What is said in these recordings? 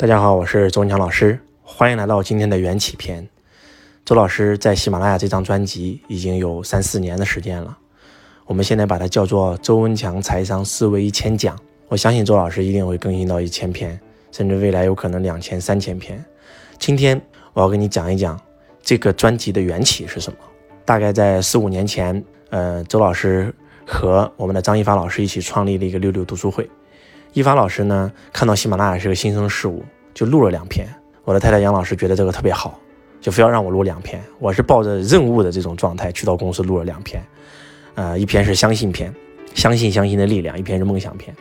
大家好，我是周文强老师，欢迎来到今天的缘起篇。周老师在喜马拉雅这张专辑已经有三四年的时间了，我们现在把它叫做周文强财商思维一千讲。我相信周老师一定会更新到一千篇，甚至未来有可能两千、三千篇。今天我要跟你讲一讲这个专辑的缘起是什么。大概在四五年前，呃，周老师和我们的张一发老师一起创立了一个六六读书会。一凡老师呢，看到喜马拉雅是个新生事物，就录了两篇。我的太太杨老师觉得这个特别好，就非要让我录两篇。我是抱着任务的这种状态去到公司录了两篇，呃，一篇是相信篇，相信相信的力量；一篇是梦想篇。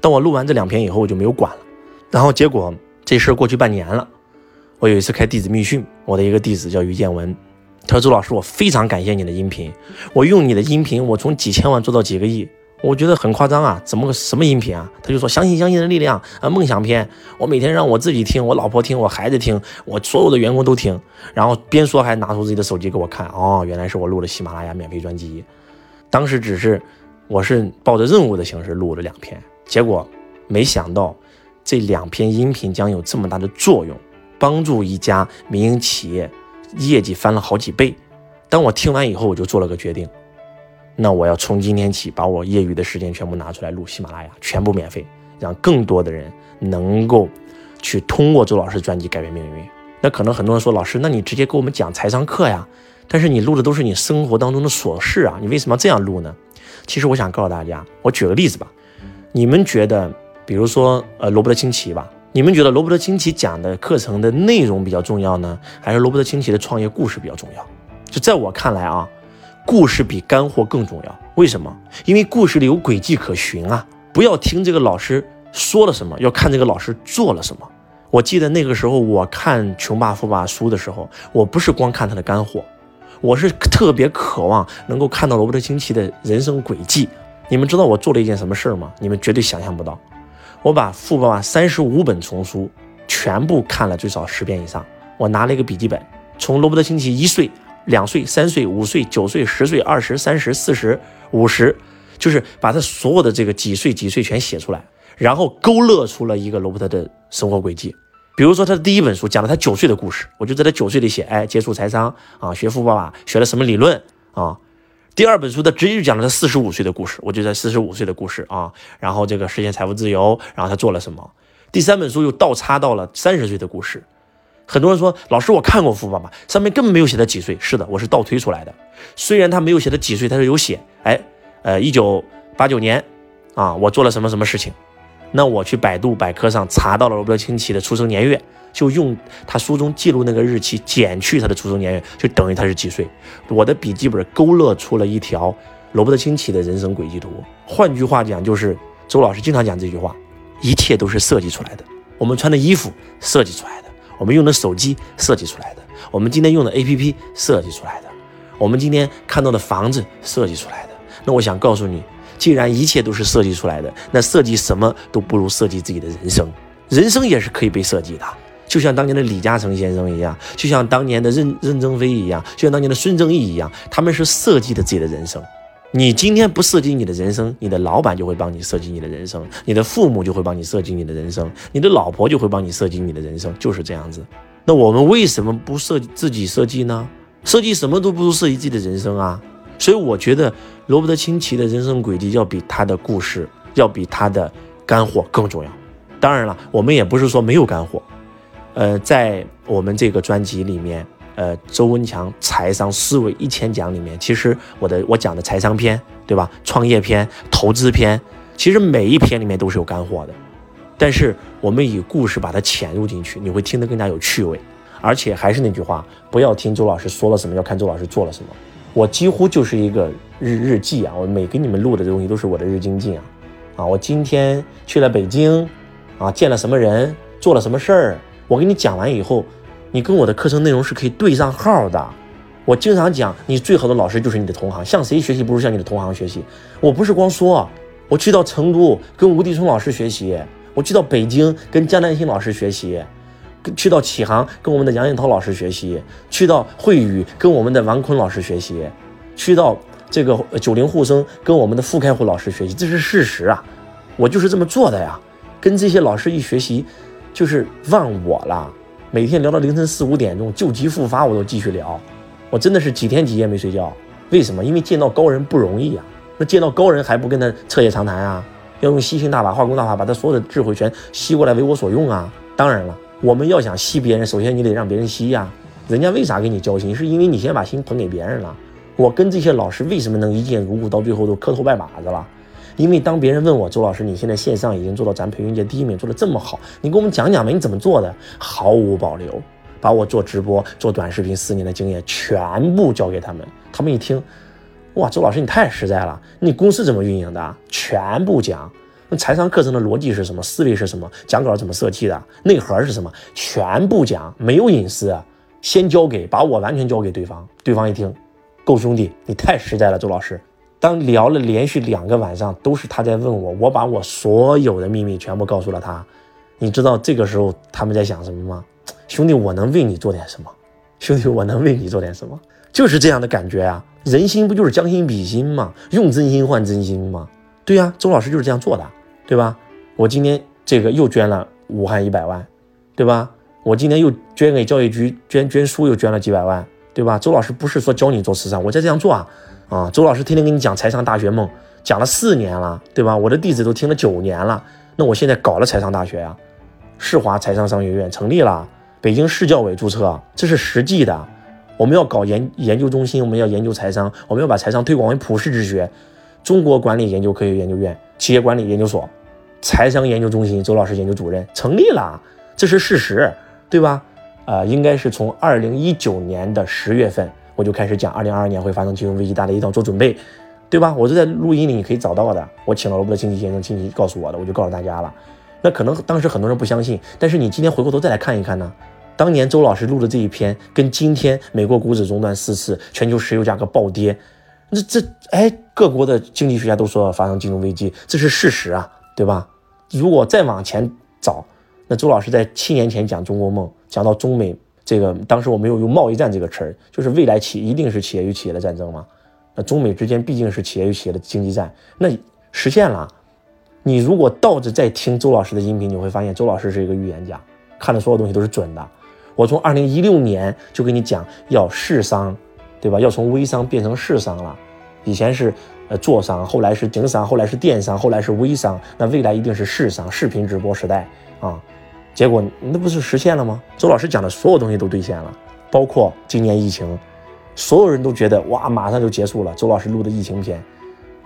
当我录完这两篇以后，我就没有管了。然后结果这事过去半年了，我有一次开弟子密训，我的一个弟子叫于建文，他说：“周老师，我非常感谢你的音频，我用你的音频，我从几千万做到几个亿。”我觉得很夸张啊，怎么个什么音频啊？他就说相信相信的力量啊，梦想篇。我每天让我自己听，我老婆听，我孩子听，我所有的员工都听。然后边说还拿出自己的手机给我看，哦，原来是我录的喜马拉雅免费专辑。当时只是我是抱着任务的形式录了两篇，结果没想到这两篇音频将有这么大的作用，帮助一家民营企业业绩翻了好几倍。当我听完以后，我就做了个决定。那我要从今天起把我业余的时间全部拿出来录喜马拉雅，全部免费，让更多的人能够去通过周老师专辑改变命运。那可能很多人说，老师，那你直接给我们讲财商课呀？但是你录的都是你生活当中的琐事啊，你为什么要这样录呢？其实我想告诉大家，我举个例子吧，你们觉得，比如说呃罗伯特清崎吧，你们觉得罗伯特清崎讲的课程的内容比较重要呢，还是罗伯特清崎的创业故事比较重要？就在我看来啊。故事比干货更重要，为什么？因为故事里有轨迹可循啊！不要听这个老师说了什么，要看这个老师做了什么。我记得那个时候我看《穷爸爸富爸》书的时候，我不是光看他的干货，我是特别渴望能够看到罗伯特清崎的人生轨迹。你们知道我做了一件什么事儿吗？你们绝对想象不到。我把《富爸爸》三十五本丛书全部看了最少十遍以上。我拿了一个笔记本，从罗伯特清崎一岁。两岁、三岁、五岁、九岁、十岁、二十、三十、四十、五十，就是把他所有的这个几岁几岁全写出来，然后勾勒出了一个罗伯特的生活轨迹。比如说他的第一本书讲了他九岁的故事，我就在他九岁里写，哎，接触财商啊，学富爸爸，学了什么理论啊。第二本书他直接就讲了他四十五岁的故事，我就在四十五岁的故事啊，然后这个实现财富自由，然后他做了什么。第三本书又倒插到了三十岁的故事。很多人说，老师，我看过《富爸爸》，上面根本没有写他几岁。是的，我是倒推出来的。虽然他没有写他几岁，他是有写，哎，呃，一九八九年，啊，我做了什么什么事情。那我去百度百科上查到了罗伯特清崎的出生年月，就用他书中记录那个日期减去他的出生年月，就等于他是几岁。我的笔记本勾勒出了一条罗伯特清崎的人生轨迹图。换句话讲，就是周老师经常讲这句话：一切都是设计出来的。我们穿的衣服设计出来的。我们用的手机设计出来的，我们今天用的 APP 设计出来的，我们今天看到的房子设计出来的。那我想告诉你，既然一切都是设计出来的，那设计什么都不如设计自己的人生。人生也是可以被设计的，就像当年的李嘉诚先生一样，就像当年的任任正非一样，就像当年的孙正义一样，他们是设计的自己的人生。你今天不设计你的人生，你的老板就会帮你设计你的人生，你的父母就会帮你设计你的人生，你的老婆就会帮你设计你的人生，就是这样子。那我们为什么不设计自己设计呢？设计什么都不如设计自己的人生啊！所以我觉得罗伯特清崎的人生轨迹要比他的故事，要比他的干货更重要。当然了，我们也不是说没有干货，呃，在我们这个专辑里面。呃，周文强财商思维一千讲里面，其实我的我讲的财商篇，对吧？创业篇、投资篇，其实每一篇里面都是有干货的。但是我们以故事把它潜入进去，你会听得更加有趣味。而且还是那句话，不要听周老师说了什么，要看周老师做了什么。我几乎就是一个日日记啊，我每给你们录的东西都是我的日精进啊。啊，我今天去了北京，啊，见了什么人，做了什么事儿，我给你讲完以后。你跟我的课程内容是可以对上号的。我经常讲，你最好的老师就是你的同行，向谁学习不如向你的同行学习。我不是光说，我去到成都跟吴迪松老师学习，我去到北京跟江南新老师学习，去到启航跟我们的杨艳涛老师学习，去到汇宇跟我们的王坤老师学习，去到这个九零沪生跟我们的傅开虎老师学习，这是事实啊，我就是这么做的呀。跟这些老师一学习。就是忘我了。每天聊到凌晨四五点钟，旧疾复发，我都继续聊。我真的是几天几夜没睡觉。为什么？因为见到高人不容易呀。那见到高人还不跟他彻夜长谈啊？要用吸星大法、化工大法，把他所有的智慧全吸过来为我所用啊！当然了，我们要想吸别人，首先你得让别人吸呀。人家为啥给你交心？是因为你先把心捧给别人了。我跟这些老师为什么能一见如故，到最后都磕头拜把子了？因为当别人问我周老师，你现在线上已经做到咱培训界第一名，做的这么好，你给我们讲讲呗，你怎么做的？毫无保留，把我做直播、做短视频四年的经验全部交给他们。他们一听。哇，周老师你太实在了！你公司怎么运营的？全部讲。那财商课程的逻辑是什么？思维是什么？讲稿怎么设计的？内核是什么？全部讲，没有隐私，先交给，把我完全交给对方。对方一听，够兄弟，你太实在了，周老师。当聊了连续两个晚上，都是他在问我，我把我所有的秘密全部告诉了他。你知道这个时候他们在想什么吗？兄弟，我能为你做点什么？兄弟，我能为你做点什么？就是这样的感觉啊！人心不就是将心比心吗？用真心换真心吗？对呀，周老师就是这样做的，对吧？我今天这个又捐了武汉一百万，对吧？我今天又捐给教育局捐捐书又捐了几百万，对吧？周老师不是说教你做慈善，我在这样做啊！啊，周老师天天跟你讲财商大学梦，讲了四年了，对吧？我的弟子都听了九年了，那我现在搞了财商大学呀，世华财商商学院成立了，北京市教委注册，这是实际的。我们要搞研研究中心，我们要研究财商，我们要把财商推广为普世之学。中国管理研究科学研究院企业管理研究所，财商研究中心，周老师研究主任成立了，这是事实，对吧？呃，应该是从二零一九年的十月份，我就开始讲二零二二年会发生金融危机，大家一定要做准备，对吧？我就在录音里你可以找到的，我请了罗伯特经济先生亲戚告诉我的，我就告诉大家了。那可能当时很多人不相信，但是你今天回过头再来看一看呢？当年周老师录的这一篇，跟今天美国股指中断四次，全球石油价格暴跌，那这哎，各国的经济学家都说要发生金融危机，这是事实啊，对吧？如果再往前找，那周老师在七年前讲中国梦，讲到中美这个，当时我没有用贸易战这个词儿，就是未来企一定是企业与企业的战争嘛？那中美之间毕竟是企业与企业的经济战，那实现了。你如果倒着再听周老师的音频，你会发现周老师是一个预言家，看的所有东西都是准的。我从二零一六年就跟你讲要市商，对吧？要从微商变成市商了。以前是呃做商，后来是经商，后来是电商，后来是微商。那未来一定是市商，视频直播时代啊！结果那不是实现了吗？周老师讲的所有东西都兑现了，包括今年疫情，所有人都觉得哇，马上就结束了。周老师录的疫情片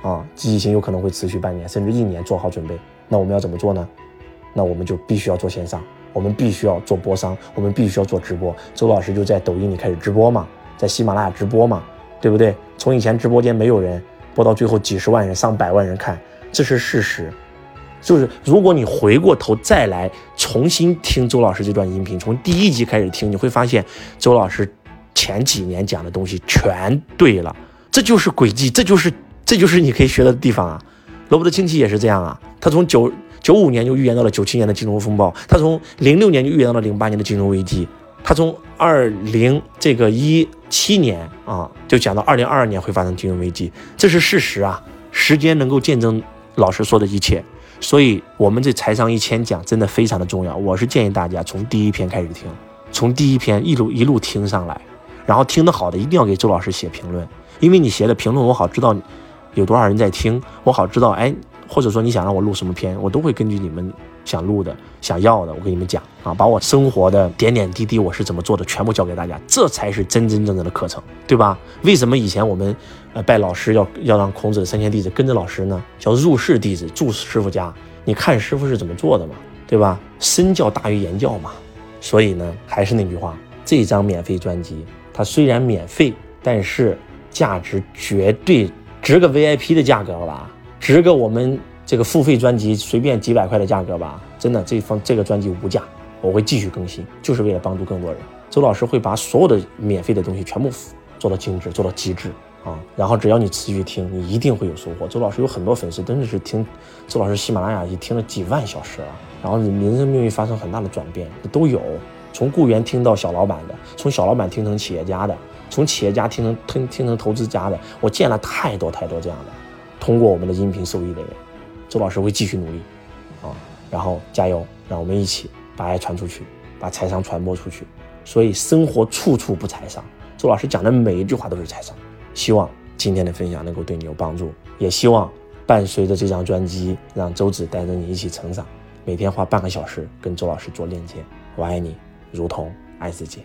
啊，疫情有可能会持续半年甚至一年，做好准备。那我们要怎么做呢？那我们就必须要做线上。我们必须要做播商，我们必须要做直播。周老师就在抖音里开始直播嘛，在喜马拉雅直播嘛，对不对？从以前直播间没有人，播到最后几十万人、上百万人看，这是事实。就是如果你回过头再来重新听周老师这段音频，从第一集开始听，你会发现周老师前几年讲的东西全对了。这就是轨迹，这就是这就是你可以学的地方啊。罗伯特清崎也是这样啊，他从九。九五年就预言到了九七年的金融风暴，他从零六年就预言到了零八年的金融危机，他从二零这个一七年啊就讲到二零二二年会发生金融危机，这是事实啊，时间能够见证老师说的一切，所以我们这财商一千讲真的非常的重要，我是建议大家从第一篇开始听，从第一篇一路一路听上来，然后听得好的一定要给周老师写评论，因为你写的评论我好知道有多少人在听，我好知道哎。或者说你想让我录什么片，我都会根据你们想录的、想要的，我跟你们讲啊，把我生活的点点滴滴我是怎么做的全部教给大家，这才是真真正正的课程，对吧？为什么以前我们呃拜老师要要让孔子的三千弟子跟着老师呢？叫入室弟子，住师傅家，你看师傅是怎么做的嘛，对吧？身教大于言教嘛。所以呢，还是那句话，这张免费专辑它虽然免费，但是价值绝对值个 VIP 的价格了吧。值个我们这个付费专辑随便几百块的价格吧，真的，这方这个专辑无价，我会继续更新，就是为了帮助更多人。周老师会把所有的免费的东西全部做到精致，做到极致啊！然后只要你持续听，你一定会有收获。周老师有很多粉丝，真的是听周老师喜马拉雅已听了几万小时了，然后你人生命运发生很大的转变，都有。从雇员听到小老板的，从小老板听成企业家的，从企业家听成听听成投资家的，我见了太多太多这样的。通过我们的音频受益的人，周老师会继续努力，啊，然后加油，让我们一起把爱传出去，把财商传播出去。所以生活处处不财商。周老师讲的每一句话都是财商。希望今天的分享能够对你有帮助，也希望伴随着这张专辑，让周子带着你一起成长。每天花半个小时跟周老师做链接。我爱你，如同爱自己。